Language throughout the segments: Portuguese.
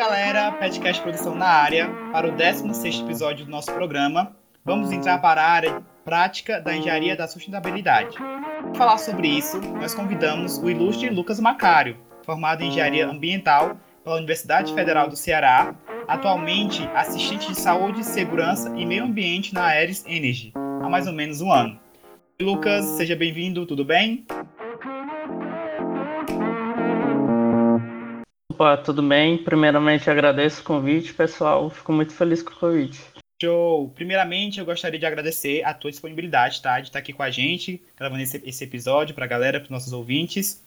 galera, Petcast Produção na área. Para o 16 episódio do nosso programa, vamos entrar para a área prática da engenharia da sustentabilidade. Para falar sobre isso, nós convidamos o ilustre Lucas Macário, formado em engenharia ambiental pela Universidade Federal do Ceará, atualmente assistente de saúde, segurança e meio ambiente na Aeres Energy, há mais ou menos um ano. Lucas, seja bem-vindo, tudo bem? Opa, tudo bem? Primeiramente agradeço o convite, pessoal. Fico muito feliz com o convite. Show! Primeiramente, eu gostaria de agradecer a tua disponibilidade, tá? De estar aqui com a gente, gravando esse, esse episódio para a galera, para os nossos ouvintes.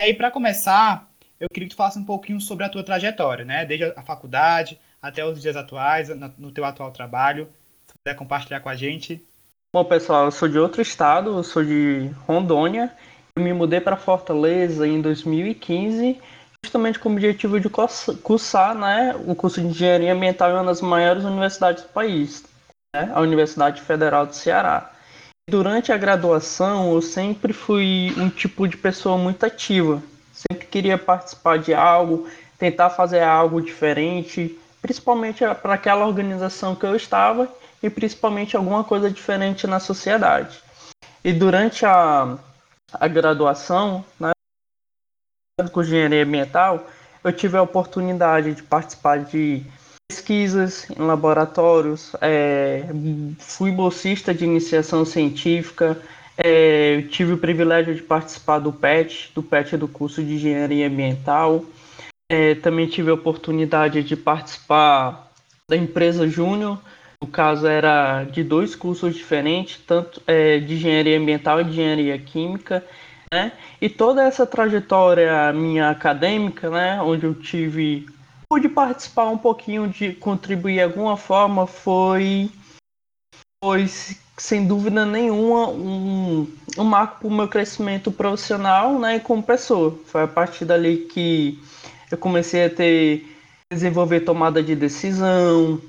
E aí, para começar, eu queria que tu falasse um pouquinho sobre a tua trajetória, né? Desde a faculdade até os dias atuais, no teu atual trabalho. Se puder compartilhar com a gente. Bom, pessoal, eu sou de outro estado, eu sou de Rondônia. Eu me mudei para Fortaleza em 2015 justamente com o objetivo de cursar né, o curso de Engenharia Ambiental em uma das maiores universidades do país, né, a Universidade Federal do Ceará. Durante a graduação, eu sempre fui um tipo de pessoa muito ativa. Sempre queria participar de algo, tentar fazer algo diferente, principalmente para aquela organização que eu estava e principalmente alguma coisa diferente na sociedade. E durante a, a graduação, né, com engenharia ambiental, eu tive a oportunidade de participar de pesquisas em laboratórios, é, fui bolsista de iniciação científica, é, tive o privilégio de participar do PET, do PET do curso de engenharia ambiental. É, também tive a oportunidade de participar da empresa Júnior, no caso era de dois cursos diferentes, tanto é, de engenharia ambiental e de engenharia química. Né? E toda essa trajetória minha acadêmica, né, onde eu tive pude participar um pouquinho de contribuir de alguma forma foi foi sem dúvida nenhuma um, um marco para o meu crescimento profissional, né, como pessoa. Foi a partir dali que eu comecei a ter desenvolver tomada de decisão,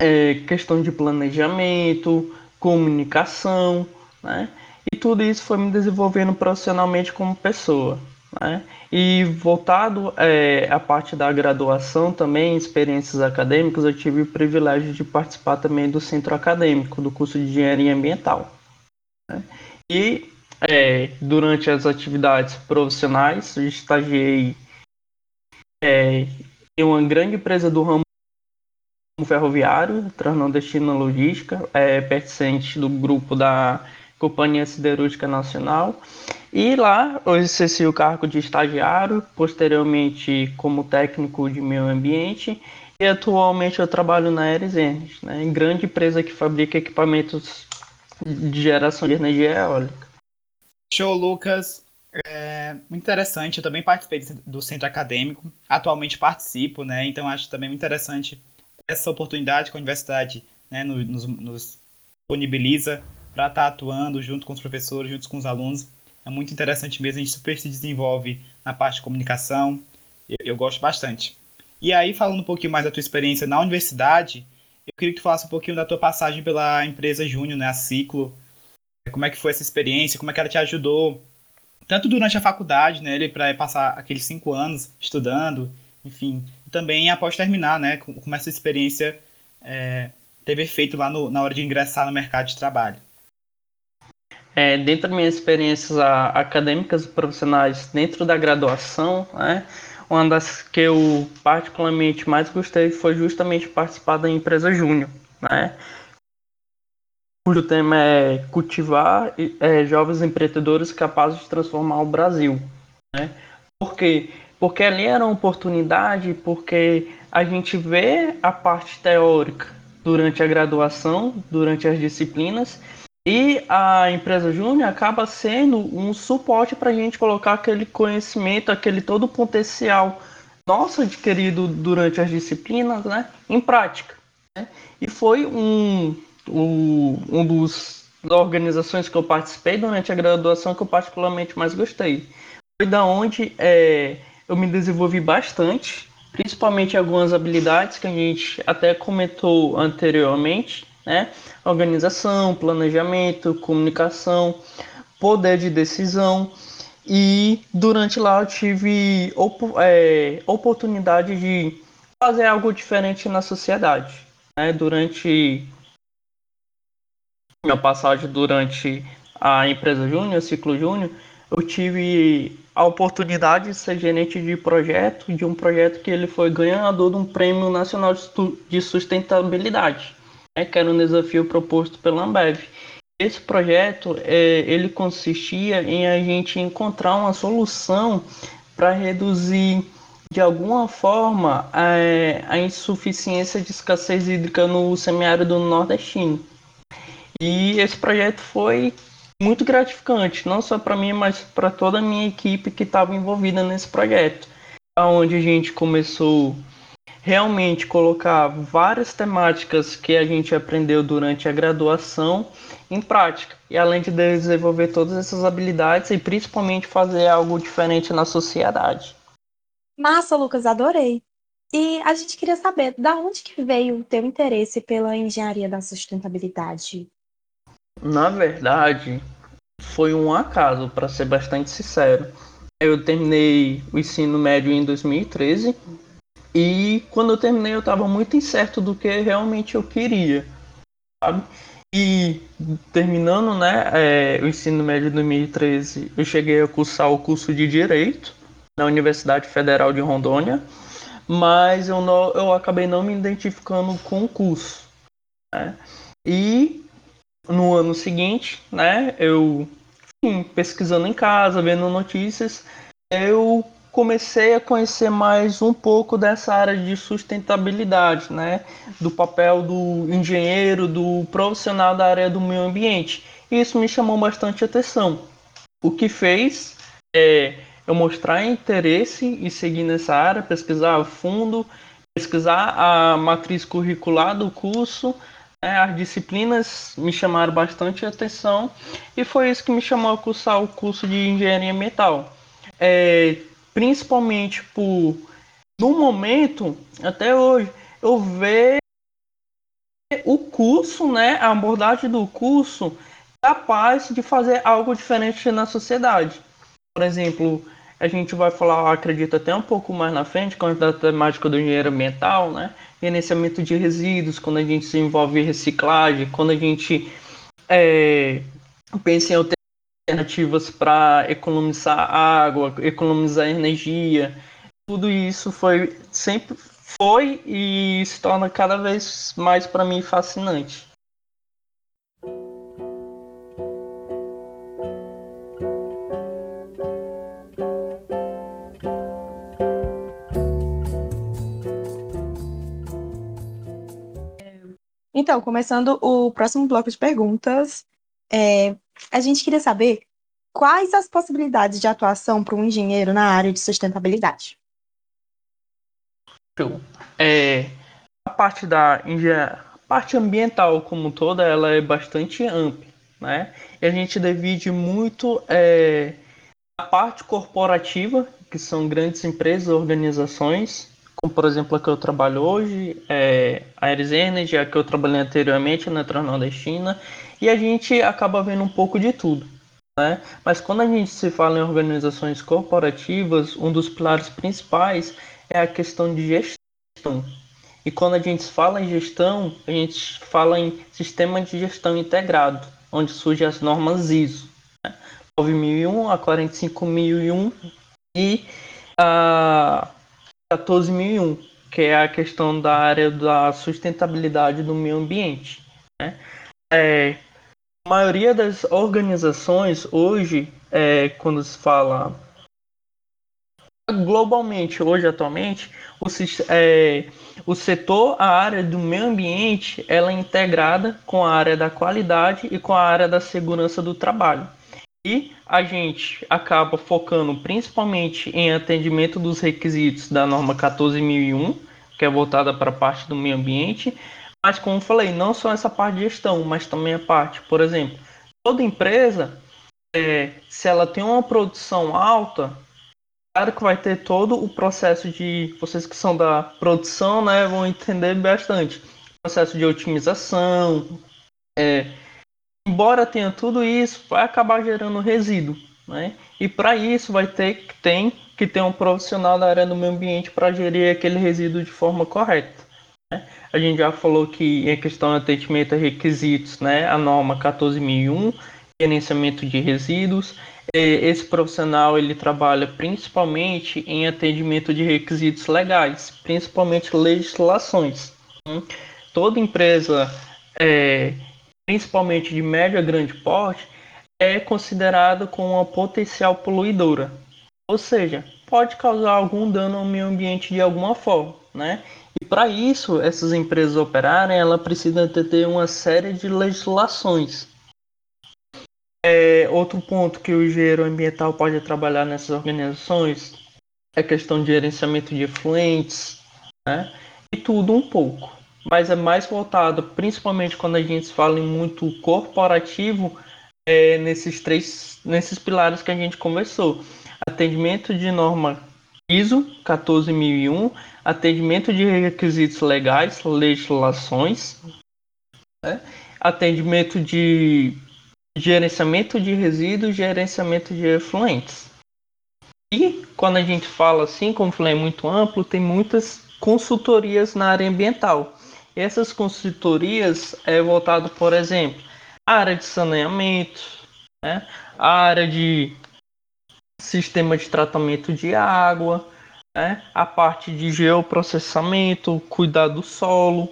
é, questão de planejamento, comunicação, né? E tudo isso foi me desenvolvendo profissionalmente como pessoa. Né? E voltado é, à parte da graduação também, experiências acadêmicas, eu tive o privilégio de participar também do centro acadêmico, do curso de engenharia ambiental. Né? E é, durante as atividades profissionais, eu estagiei é, em uma grande empresa do ramo ferroviário, Transnordestina Logística, é, pertencente do grupo da Companhia Siderúrgica Nacional. E lá eu exerci o cargo de estagiário, posteriormente como técnico de meio ambiente e atualmente eu trabalho na Aeres Energy, né, grande empresa que fabrica equipamentos de geração de energia eólica. Show, Lucas. É muito interessante. Eu também participei do centro acadêmico. Atualmente participo, né? Então acho também muito interessante essa oportunidade que a universidade né, nos, nos disponibiliza para estar tá atuando junto com os professores, junto com os alunos. É muito interessante mesmo, a gente super se desenvolve na parte de comunicação. Eu, eu gosto bastante. E aí, falando um pouquinho mais da tua experiência na universidade, eu queria que tu falasse um pouquinho da tua passagem pela empresa Júnior, né, a Ciclo. Como é que foi essa experiência, como é que ela te ajudou, tanto durante a faculdade, né, para passar aqueles cinco anos estudando, enfim, e também após terminar, né, como essa experiência é, teve efeito lá no, na hora de ingressar no mercado de trabalho. É, dentro das minhas experiências acadêmicas e profissionais dentro da graduação, né, uma das que eu particularmente mais gostei foi justamente participar da empresa Júnior, né, cujo tema é cultivar é, jovens empreendedores capazes de transformar o Brasil. Né? Por quê? Porque ali era uma oportunidade, porque a gente vê a parte teórica durante a graduação, durante as disciplinas, e a empresa Júnior acaba sendo um suporte para a gente colocar aquele conhecimento, aquele todo potencial nosso adquirido durante as disciplinas né, em prática. Né? E foi um, um, um dos organizações que eu participei durante a graduação que eu particularmente mais gostei. Foi da onde é, eu me desenvolvi bastante, principalmente algumas habilidades que a gente até comentou anteriormente, né? Organização, planejamento, comunicação, poder de decisão. E durante lá eu tive op é, oportunidade de fazer algo diferente na sociedade. Né? Durante minha passagem durante a empresa Júnior, Ciclo Júnior, eu tive a oportunidade de ser gerente de projeto, de um projeto que ele foi ganhador de um prêmio nacional de sustentabilidade, né, que era um desafio proposto pela Ambev. Esse projeto é, ele consistia em a gente encontrar uma solução para reduzir de alguma forma a, a insuficiência de escassez hídrica no semiárido nordestino. E esse projeto foi muito gratificante, não só para mim, mas para toda a minha equipe que estava envolvida nesse projeto, onde a gente começou realmente colocar várias temáticas que a gente aprendeu durante a graduação em prática. E além de desenvolver todas essas habilidades e principalmente fazer algo diferente na sociedade. Massa, Lucas, adorei. E a gente queria saber, da onde que veio o teu interesse pela engenharia da sustentabilidade? Na verdade, foi um acaso, para ser bastante sincero. Eu terminei o ensino médio em 2013 e quando eu terminei eu estava muito incerto do que realmente eu queria, sabe? E terminando, né, é, o ensino médio de 2013, eu cheguei a cursar o curso de Direito na Universidade Federal de Rondônia, mas eu, não, eu acabei não me identificando com o curso. Né? E no ano seguinte, né, eu enfim, pesquisando em casa, vendo notícias, eu comecei a conhecer mais um pouco dessa área de sustentabilidade, né, do papel do engenheiro, do profissional da área do meio ambiente. E isso me chamou bastante atenção. O que fez é eu mostrar interesse e seguir nessa área, pesquisar a fundo, pesquisar a matriz curricular do curso, né, as disciplinas me chamaram bastante atenção e foi isso que me chamou a cursar o curso de engenharia ambiental. É, principalmente por, no momento, até hoje, eu ver o curso, né, a abordagem do curso capaz de fazer algo diferente na sociedade. Por exemplo, a gente vai falar, acredito até um pouco mais na frente, com a temática do engenheiro ambiental, né? Gerenciamento de resíduos, quando a gente se envolve em reciclagem, quando a gente é, pensa em alternativas para economizar água, economizar energia, tudo isso foi sempre foi e se torna cada vez mais para mim fascinante. Então, começando o próximo bloco de perguntas, é, a gente queria saber quais as possibilidades de atuação para um engenheiro na área de sustentabilidade. É, a parte da a parte ambiental como toda, ela é bastante ampla, né? E a gente divide muito é, a parte corporativa, que são grandes empresas, organizações, por exemplo a que eu trabalho hoje, é, a Ares Energy, a que eu trabalhei anteriormente na Transnordestina, e a gente acaba vendo um pouco de tudo. Né? Mas quando a gente se fala em organizações corporativas, um dos pilares principais é a questão de gestão. E quando a gente fala em gestão, a gente fala em sistema de gestão integrado, onde surgem as normas ISO. Né? 9001, a 45001 e a 14001, que é a questão da área da sustentabilidade do meio ambiente. Né? É, a maioria das organizações hoje, é, quando se fala globalmente, hoje atualmente, o, é, o setor, a área do meio ambiente, ela é integrada com a área da qualidade e com a área da segurança do trabalho. E a gente acaba focando principalmente em atendimento dos requisitos da norma 14001, que é voltada para a parte do meio ambiente, mas como falei, não só essa parte de gestão, mas também a parte, por exemplo, toda empresa, é, se ela tem uma produção alta, claro que vai ter todo o processo de, vocês que são da produção, né, vão entender bastante, processo de otimização, é, embora tenha tudo isso, vai acabar gerando resíduo. Né? E para isso vai ter tem que ter um profissional da área do meio ambiente para gerir aquele resíduo de forma correta. Né? A gente já falou que em questão de atendimento a requisitos, né, a norma 14001, gerenciamento de resíduos, esse profissional ele trabalha principalmente em atendimento de requisitos legais, principalmente legislações. Né? Toda empresa, é, principalmente de médio a grande porte, é considerada como uma potencial poluidora, ou seja, pode causar algum dano ao meio ambiente de alguma forma, né? E para isso, essas empresas operarem, ela precisa ter uma série de legislações. É, outro ponto que o engenheiro ambiental pode trabalhar nessas organizações é a questão de gerenciamento de efluentes, né? E tudo um pouco. Mas é mais voltado, principalmente quando a gente fala em muito corporativo, é, nesses três, nesses pilares que a gente conversou atendimento de norma ISO 14001, atendimento de requisitos legais, legislações, né? atendimento de gerenciamento de resíduos, gerenciamento de efluentes. E quando a gente fala assim, como falei, é muito amplo, tem muitas consultorias na área ambiental. E essas consultorias é voltado, por exemplo, à área de saneamento, né? a área de sistema de tratamento de água, né? a parte de geoprocessamento, cuidar do solo.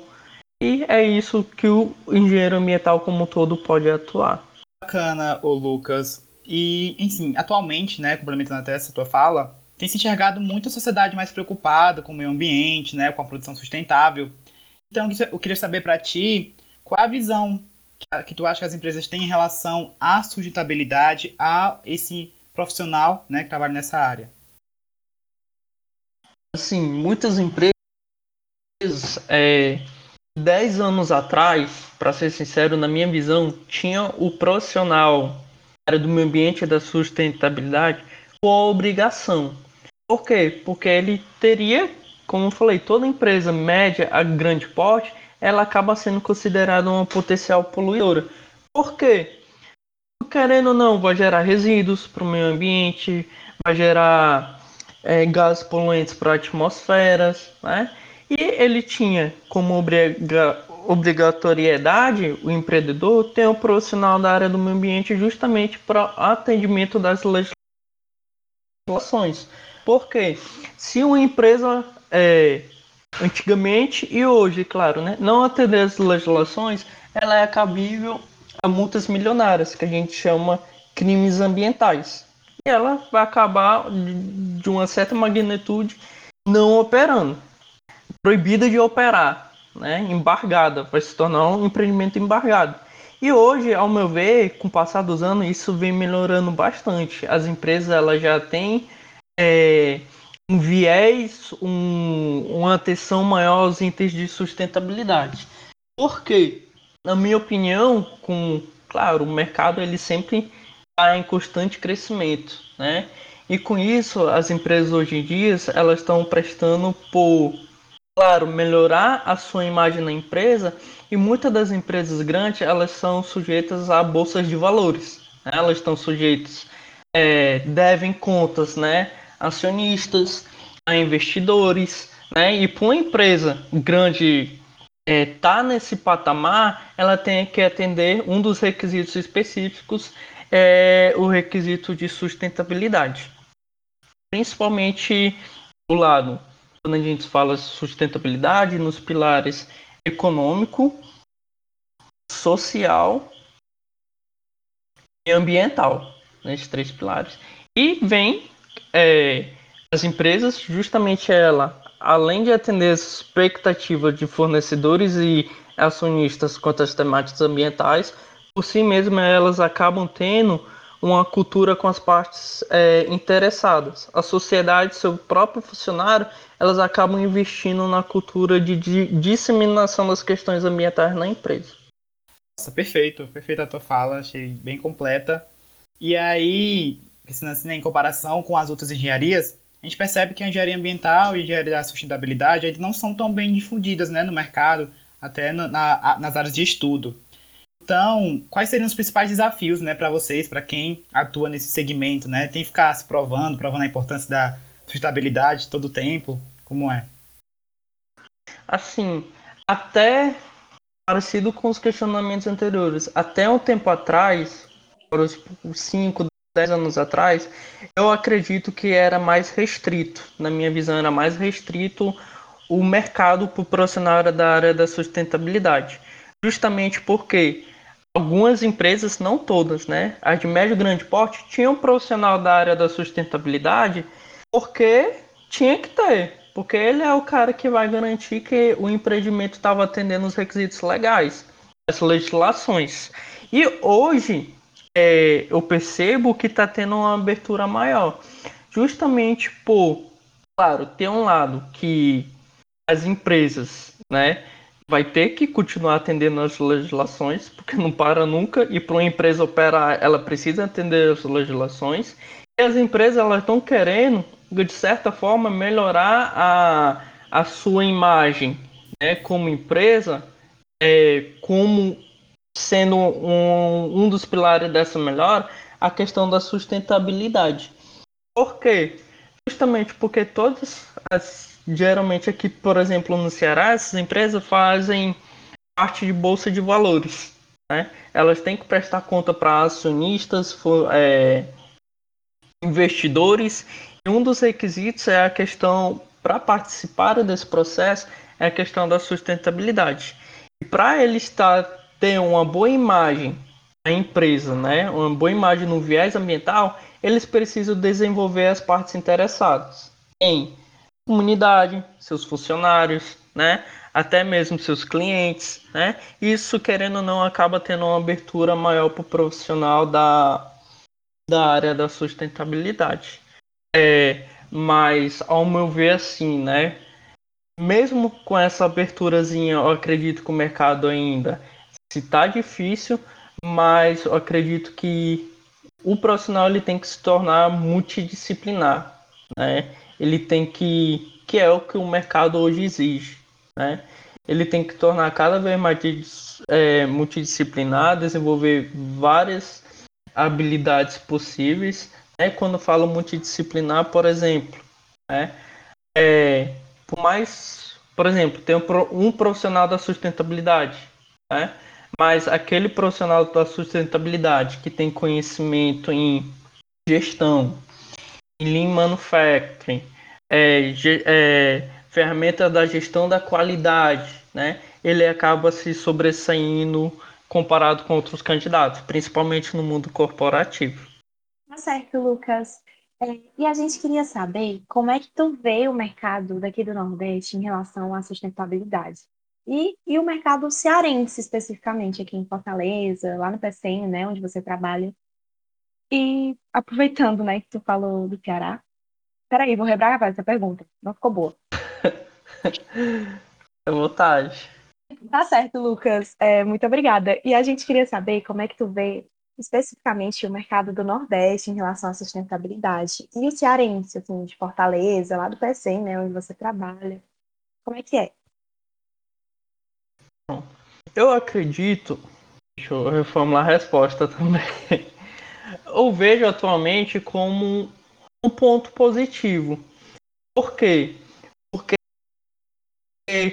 E é isso que o engenheiro ambiental como um todo pode atuar. Bacana, ô Lucas. E, enfim, atualmente, né, complementando até essa tua fala, tem se enxergado muito a sociedade mais preocupada com o meio ambiente, né, com a produção sustentável. Então, eu queria saber para ti qual é a visão que tu acha que as empresas têm em relação à sustentabilidade, a esse profissional né, que trabalha nessa área? Assim, muitas empresas, é, 10 anos atrás, para ser sincero, na minha visão, tinha o profissional área do meio ambiente e da sustentabilidade com a obrigação. Por quê? Porque ele teria, como eu falei, toda empresa média a grande porte, ela acaba sendo considerada uma potencial poluidora. Por quê? querendo ou não, vai gerar resíduos para o meio ambiente, vai gerar é, gases poluentes para a atmosfera, né? E ele tinha como obriga obrigatoriedade o empreendedor ter um profissional da área do meio ambiente justamente para atendimento das legislações. Porque se uma empresa é, antigamente e hoje, claro, né, não atender as legislações, ela é cabível a multas milionárias, que a gente chama crimes ambientais. E ela vai acabar, de uma certa magnitude, não operando. Proibida de operar, né? embargada, vai se tornar um empreendimento embargado. E hoje, ao meu ver, com o passar dos anos, isso vem melhorando bastante. As empresas elas já têm é, um viés, um, uma atenção maior aos itens de sustentabilidade. Por quê? na minha opinião, com claro, o mercado ele sempre está em constante crescimento, né? E com isso, as empresas hoje em dia elas estão prestando por, claro, melhorar a sua imagem na empresa. E muitas das empresas grandes elas são sujeitas a bolsas de valores. Né? Elas estão sujeitas, é, devem contas, né? Acionistas, a investidores, né? E para uma empresa grande é, tá nesse patamar, ela tem que atender um dos requisitos específicos, é o requisito de sustentabilidade. Principalmente do lado, quando a gente fala sustentabilidade, nos pilares econômico, social e ambiental, nesses três pilares. E vem é, as empresas, justamente ela além de atender as expectativas de fornecedores e acionistas quanto às temáticas ambientais, por si mesmas elas acabam tendo uma cultura com as partes é, interessadas. A sociedade, seu próprio funcionário, elas acabam investindo na cultura de, de disseminação das questões ambientais na empresa. Nossa, perfeito, perfeita a tua fala, achei bem completa. E aí, assim, né, em comparação com as outras engenharias, a gente percebe que a engenharia ambiental e a engenharia da sustentabilidade não são tão bem difundidas né, no mercado, até na, na, nas áreas de estudo. Então, quais seriam os principais desafios, né, para vocês, para quem atua nesse segmento, né? Tem que ficar se provando, provando a importância da sustentabilidade todo o tempo, como é? Assim, até parecido com os questionamentos anteriores, até um tempo atrás, por uns 5, 10 anos atrás, eu acredito que era mais restrito, na minha visão era mais restrito o mercado para o profissional da área da sustentabilidade. Justamente porque algumas empresas, não todas, né? As de médio e grande porte tinham um profissional da área da sustentabilidade porque tinha que ter. Porque ele é o cara que vai garantir que o empreendimento estava atendendo os requisitos legais, as legislações. E hoje é, eu percebo que está tendo uma abertura maior. Justamente por, claro, ter um lado que as empresas, né, vai ter que continuar atendendo as legislações, porque não para nunca, e para uma empresa operar, ela precisa atender as legislações. E as empresas elas estão querendo, de certa forma, melhorar a, a sua imagem né, como empresa, é, como sendo um, um dos pilares dessa melhora, a questão da sustentabilidade. Por quê? Justamente porque todas as geralmente aqui, por exemplo, no Ceará, essas empresas fazem parte de bolsa de valores. Né? Elas têm que prestar conta para acionistas, é, investidores. E um dos requisitos é a questão, para participar desse processo, é a questão da sustentabilidade. E para ele estar ter uma boa imagem da empresa, né, uma boa imagem no viés ambiental, eles precisam desenvolver as partes interessadas em comunidade, seus funcionários, né? Até mesmo seus clientes, né? Isso, querendo ou não, acaba tendo uma abertura maior para o profissional da, da área da sustentabilidade. É, mas, ao meu ver, assim, né? Mesmo com essa aberturazinha, eu acredito que o mercado ainda se tá difícil, mas eu acredito que o profissional ele tem que se tornar multidisciplinar, né? ele tem que, que é o que o mercado hoje exige, né? Ele tem que tornar cada vez mais é, multidisciplinar, desenvolver várias habilidades possíveis. Né? Quando falo multidisciplinar, por exemplo, né? É, por mais, por exemplo, tem um profissional da sustentabilidade, né? Mas aquele profissional da sustentabilidade que tem conhecimento em gestão, em lean manufacturing, é, é, ferramenta da gestão da qualidade, né? Ele acaba se sobressaindo comparado com outros candidatos, principalmente no mundo corporativo. Tá certo, Lucas. É, e a gente queria saber como é que tu vê o mercado daqui do Nordeste em relação à sustentabilidade. E, e o mercado cearense, especificamente, aqui em Fortaleza, lá no PCN, né, onde você trabalha. E aproveitando, né, que tu falou do Ceará, Peraí, vou rebravar essa pergunta. Não ficou boa. É vontade. Tá certo, Lucas. É, muito obrigada. E a gente queria saber como é que tu vê especificamente o mercado do Nordeste em relação à sustentabilidade. E o cearense, assim, de Fortaleza, lá do PSEM, né, onde você trabalha. Como é que é? Eu acredito. Deixa eu reformular a resposta também. Eu vejo atualmente como um ponto positivo. Por quê? Porque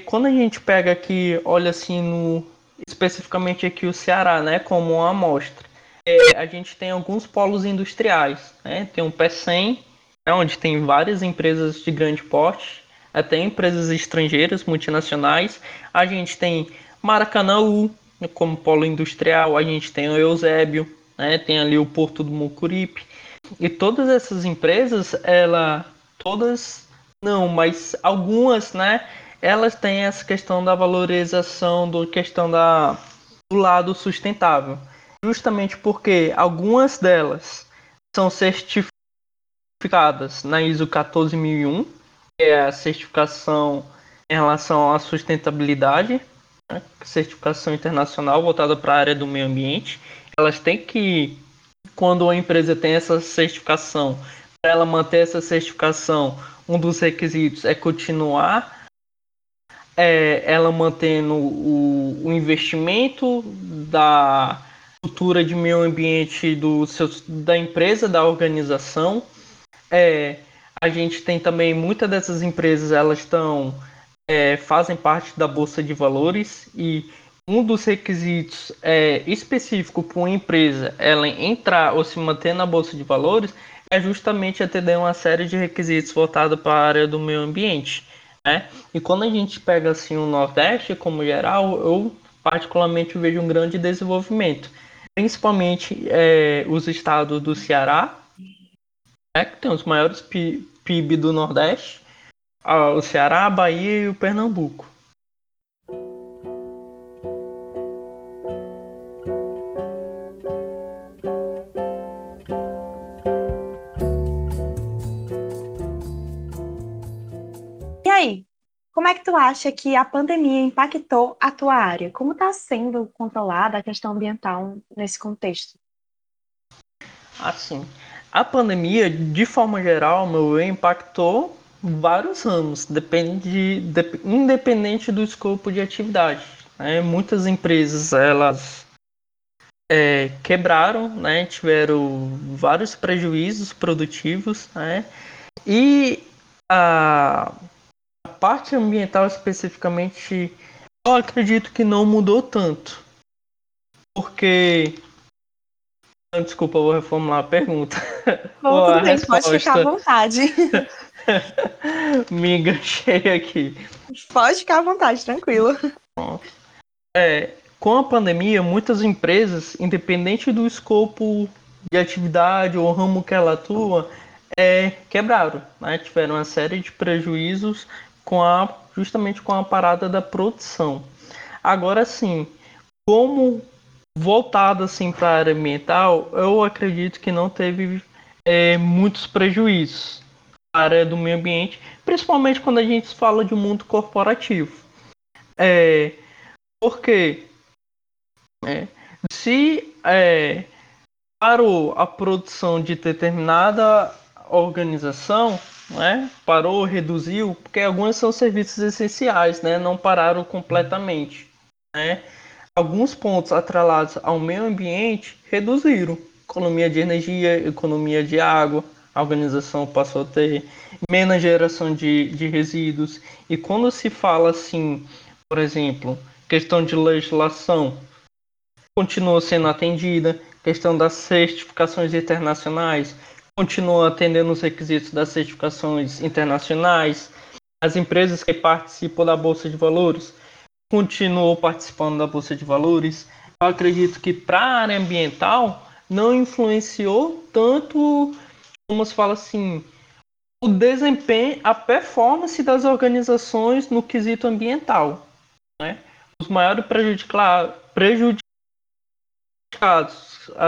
quando a gente pega aqui, olha assim no especificamente aqui o Ceará, né, como uma amostra, é, a gente tem alguns polos industriais, né? Tem o PECEM, né, onde tem várias empresas de grande porte, até empresas estrangeiras, multinacionais. A gente tem Maracanãú como polo industrial, a gente tem o Eusébio, né? Tem ali o Porto do Mucuripe. E todas essas empresas, ela, todas não, mas algumas, né? Elas têm essa questão da valorização, do questão da do lado sustentável, justamente porque algumas delas são certificadas na ISO 14001, que é a certificação em relação à sustentabilidade, né? certificação internacional voltada para a área do meio ambiente. Elas têm que quando a empresa tem essa certificação, para ela manter essa certificação, um dos requisitos é continuar é, ela mantendo o, o investimento da cultura de meio ambiente do seu, da empresa, da organização. É, a gente tem também muitas dessas empresas, elas estão é, fazem parte da bolsa de valores e um dos requisitos é, específico para uma empresa ela entrar ou se manter na bolsa de valores é justamente atender uma série de requisitos voltados para a área do meio ambiente. Né? E quando a gente pega assim o Nordeste como geral, eu particularmente vejo um grande desenvolvimento, principalmente é, os estados do Ceará, né, que tem os maiores PIB do Nordeste, o Ceará, a Bahia e o Pernambuco. E aí, como é que tu acha que a pandemia impactou a tua área? Como está sendo controlada a questão ambiental nesse contexto? Assim, a pandemia, de forma geral, meu ver, impactou vários ramos, depende de, independente do escopo de atividade. Né? Muitas empresas elas é, quebraram, né? tiveram vários prejuízos produtivos, né? e a, a parte ambiental especificamente, eu acredito que não mudou tanto, porque Desculpa, eu vou reformular a pergunta. Bom, tudo bem, pode ficar à vontade. Me enganchei aqui. Pode ficar à vontade, tranquilo. É, com a pandemia, muitas empresas, independente do escopo de atividade ou ramo que ela atua, é, quebraram, né? tiveram uma série de prejuízos com a, justamente com a parada da produção. Agora sim, como voltado assim para a área ambiental, eu acredito que não teve é, muitos prejuízos para a área do meio ambiente, principalmente quando a gente fala de mundo corporativo. É, porque é, se é, parou a produção de determinada organização, né, parou, reduziu, porque alguns são serviços essenciais, né, não pararam completamente. Né? Alguns pontos atrelados ao meio ambiente reduziram. Economia de energia, economia de água, a organização passou a ter menos geração de, de resíduos. E quando se fala assim, por exemplo, questão de legislação, continua sendo atendida, questão das certificações internacionais, continua atendendo os requisitos das certificações internacionais, as empresas que participam da Bolsa de Valores continuou participando da Bolsa de Valores. Eu acredito que para a área ambiental não influenciou tanto, como se fala assim, o desempenho, a performance das organizações no quesito ambiental. Né? Os maiores prejudicados, prejudicados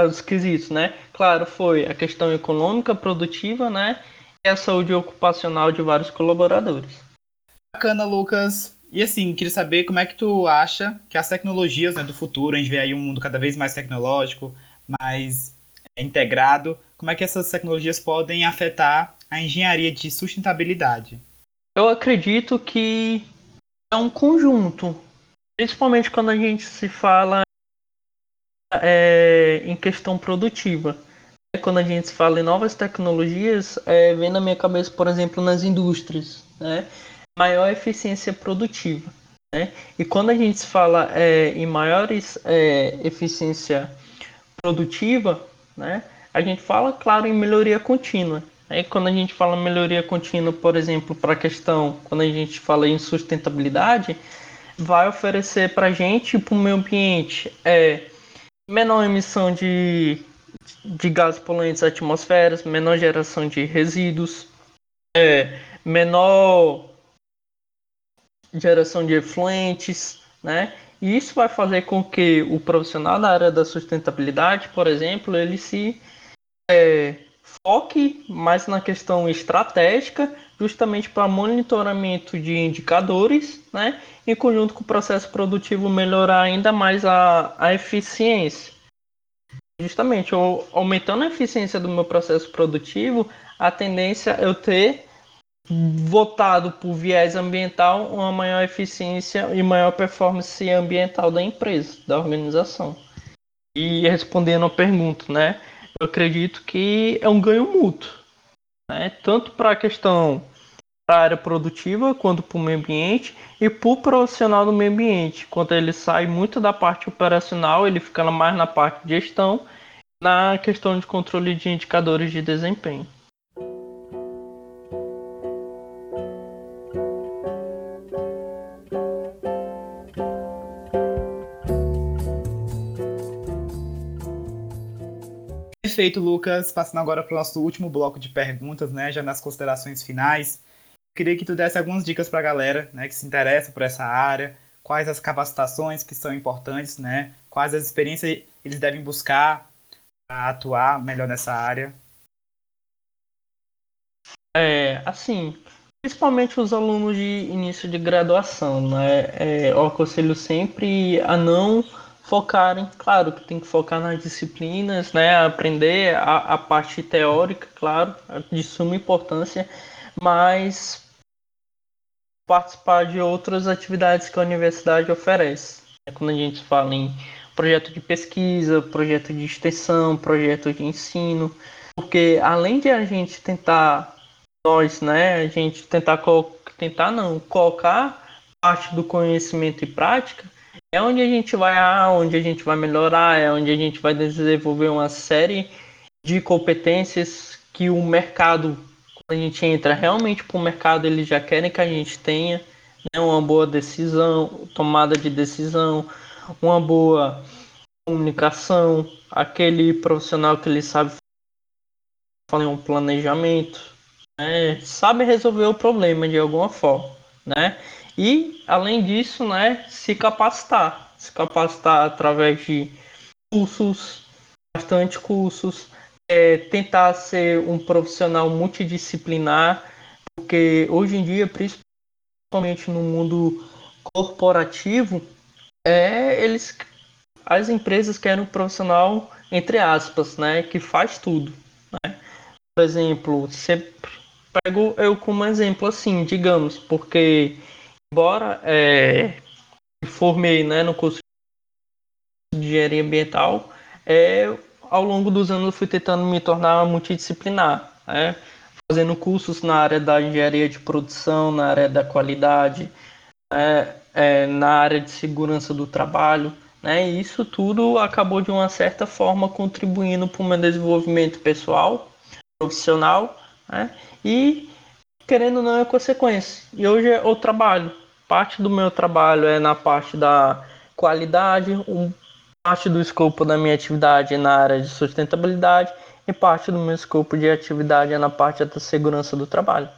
os quesitos, né? Claro, foi a questão econômica, produtiva, né? E a saúde ocupacional de vários colaboradores. Bacana, Lucas. E assim, queria saber como é que tu acha que as tecnologias né, do futuro, a gente vê aí um mundo cada vez mais tecnológico, mais é, integrado, como é que essas tecnologias podem afetar a engenharia de sustentabilidade? Eu acredito que é um conjunto, principalmente quando a gente se fala é, em questão produtiva. Quando a gente fala em novas tecnologias, é, vem na minha cabeça, por exemplo, nas indústrias. Né? Maior eficiência produtiva. Né? E quando a gente fala é, em maiores é, eficiência produtiva, né, a gente fala, claro, em melhoria contínua. Aí quando a gente fala melhoria contínua, por exemplo, para a questão, quando a gente fala em sustentabilidade, vai oferecer para a gente, para o meio ambiente, é, menor emissão de, de gases poluentes atmosferas, menor geração de resíduos, é, menor geração de efluentes, né? E isso vai fazer com que o profissional da área da sustentabilidade, por exemplo, ele se é, foque mais na questão estratégica, justamente para monitoramento de indicadores, né? Em conjunto com o processo produtivo melhorar ainda mais a, a eficiência. Justamente, eu, aumentando a eficiência do meu processo produtivo, a tendência é eu ter votado por viés ambiental, uma maior eficiência e maior performance ambiental da empresa, da organização. E respondendo a pergunta, né? Eu acredito que é um ganho mútuo, né? Tanto para a questão da área produtiva quanto para o meio ambiente e para o profissional do meio ambiente. Quando ele sai muito da parte operacional, ele fica mais na parte de gestão, na questão de controle de indicadores de desempenho. Perfeito, Lucas. Passando agora para o nosso último bloco de perguntas, né? Já nas considerações finais. Queria que tu desse algumas dicas para a galera né, que se interessa por essa área, quais as capacitações que são importantes, né? Quais as experiências eles devem buscar para atuar melhor nessa área. É, assim, principalmente os alunos de início de graduação, né? É, eu aconselho sempre a não focarem, claro que tem que focar nas disciplinas, né, aprender a, a parte teórica, claro, de suma importância, mas participar de outras atividades que a universidade oferece. Quando a gente fala em projeto de pesquisa, projeto de extensão, projeto de ensino, porque além de a gente tentar nós, né, a gente tentar tentar não colocar parte do conhecimento em prática, é onde a gente vai, onde a gente vai melhorar, é onde a gente vai desenvolver uma série de competências que o mercado, quando a gente entra realmente para o mercado, eles já querem que a gente tenha né, uma boa decisão, tomada de decisão, uma boa comunicação, aquele profissional que ele sabe fazer um planejamento, né, sabe resolver o problema de alguma forma, né? E, além disso, né, se capacitar. Se capacitar através de cursos, bastante cursos, é, tentar ser um profissional multidisciplinar, porque hoje em dia, principalmente no mundo corporativo, é, eles, as empresas querem um profissional, entre aspas, né, que faz tudo. Né? Por exemplo, sempre pego eu como exemplo assim, digamos, porque embora é, formei né, no curso de engenharia ambiental, é, ao longo dos anos eu fui tentando me tornar multidisciplinar, né, fazendo cursos na área da engenharia de produção, na área da qualidade, é, é, na área de segurança do trabalho. Né, e isso tudo acabou de uma certa forma contribuindo para o meu desenvolvimento pessoal, profissional, né, e querendo ou não é consequência. E hoje eu trabalho parte do meu trabalho é na parte da qualidade, um, parte do escopo da minha atividade é na área de sustentabilidade e parte do meu escopo de atividade é na parte da segurança do trabalho.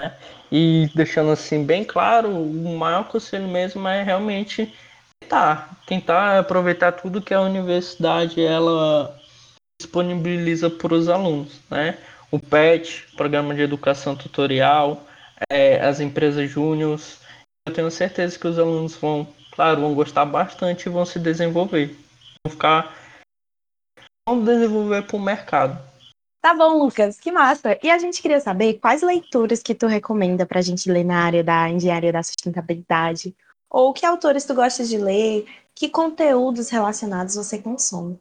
Né? E deixando assim bem claro, o maior conselho mesmo é realmente tentar, tentar aproveitar tudo que a universidade ela disponibiliza para os alunos, né? O PET, Programa de Educação Tutorial, é, as empresas júniores, eu tenho certeza que os alunos vão, claro, vão gostar bastante e vão se desenvolver. Vão ficar. Vão desenvolver para o mercado. Tá bom, Lucas, que massa! E a gente queria saber quais leituras que tu recomenda para a gente ler na área da engenharia da sustentabilidade? Ou que autores tu gosta de ler? Que conteúdos relacionados você consome?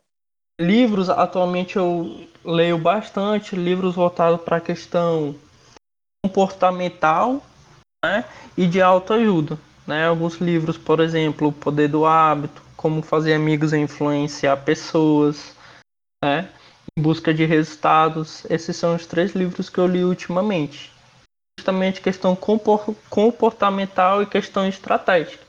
Livros, atualmente eu leio bastante, livros voltados para a questão comportamental né? e de autoajuda. Né? Alguns livros, por exemplo, O Poder do Hábito, Como Fazer Amigos e Influenciar Pessoas, né? Em Busca de Resultados. Esses são os três livros que eu li ultimamente. Justamente questão comportamental e questão estratégica.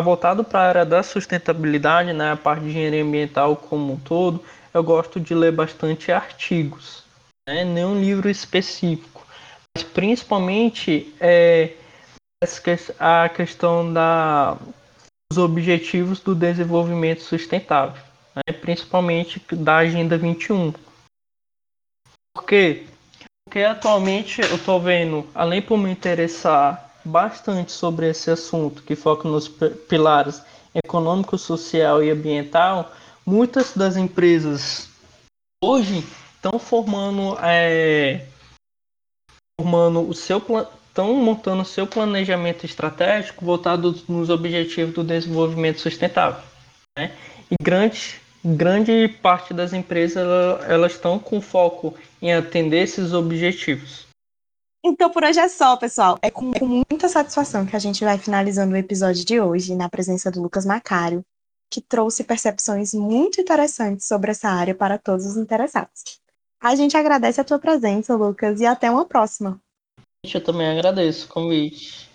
Voltado para a área da sustentabilidade, né? a parte de engenharia ambiental como um todo, eu gosto de ler bastante artigos, né? nenhum livro específico, mas principalmente é, a questão da, dos objetivos do desenvolvimento sustentável, né? principalmente da Agenda 21. Por quê? Porque atualmente eu estou vendo, além por me interessar bastante sobre esse assunto, que foca nos pilares econômico, social e ambiental, muitas das empresas hoje estão formando, é, formando o seu estão montando seu planejamento estratégico voltado nos objetivos do desenvolvimento sustentável. Né? E grande, grande parte das empresas elas estão com foco em atender esses objetivos. Então por hoje é só, pessoal. É com muita satisfação que a gente vai finalizando o episódio de hoje na presença do Lucas Macário, que trouxe percepções muito interessantes sobre essa área para todos os interessados. A gente agradece a tua presença, Lucas, e até uma próxima. Eu também agradeço o convite.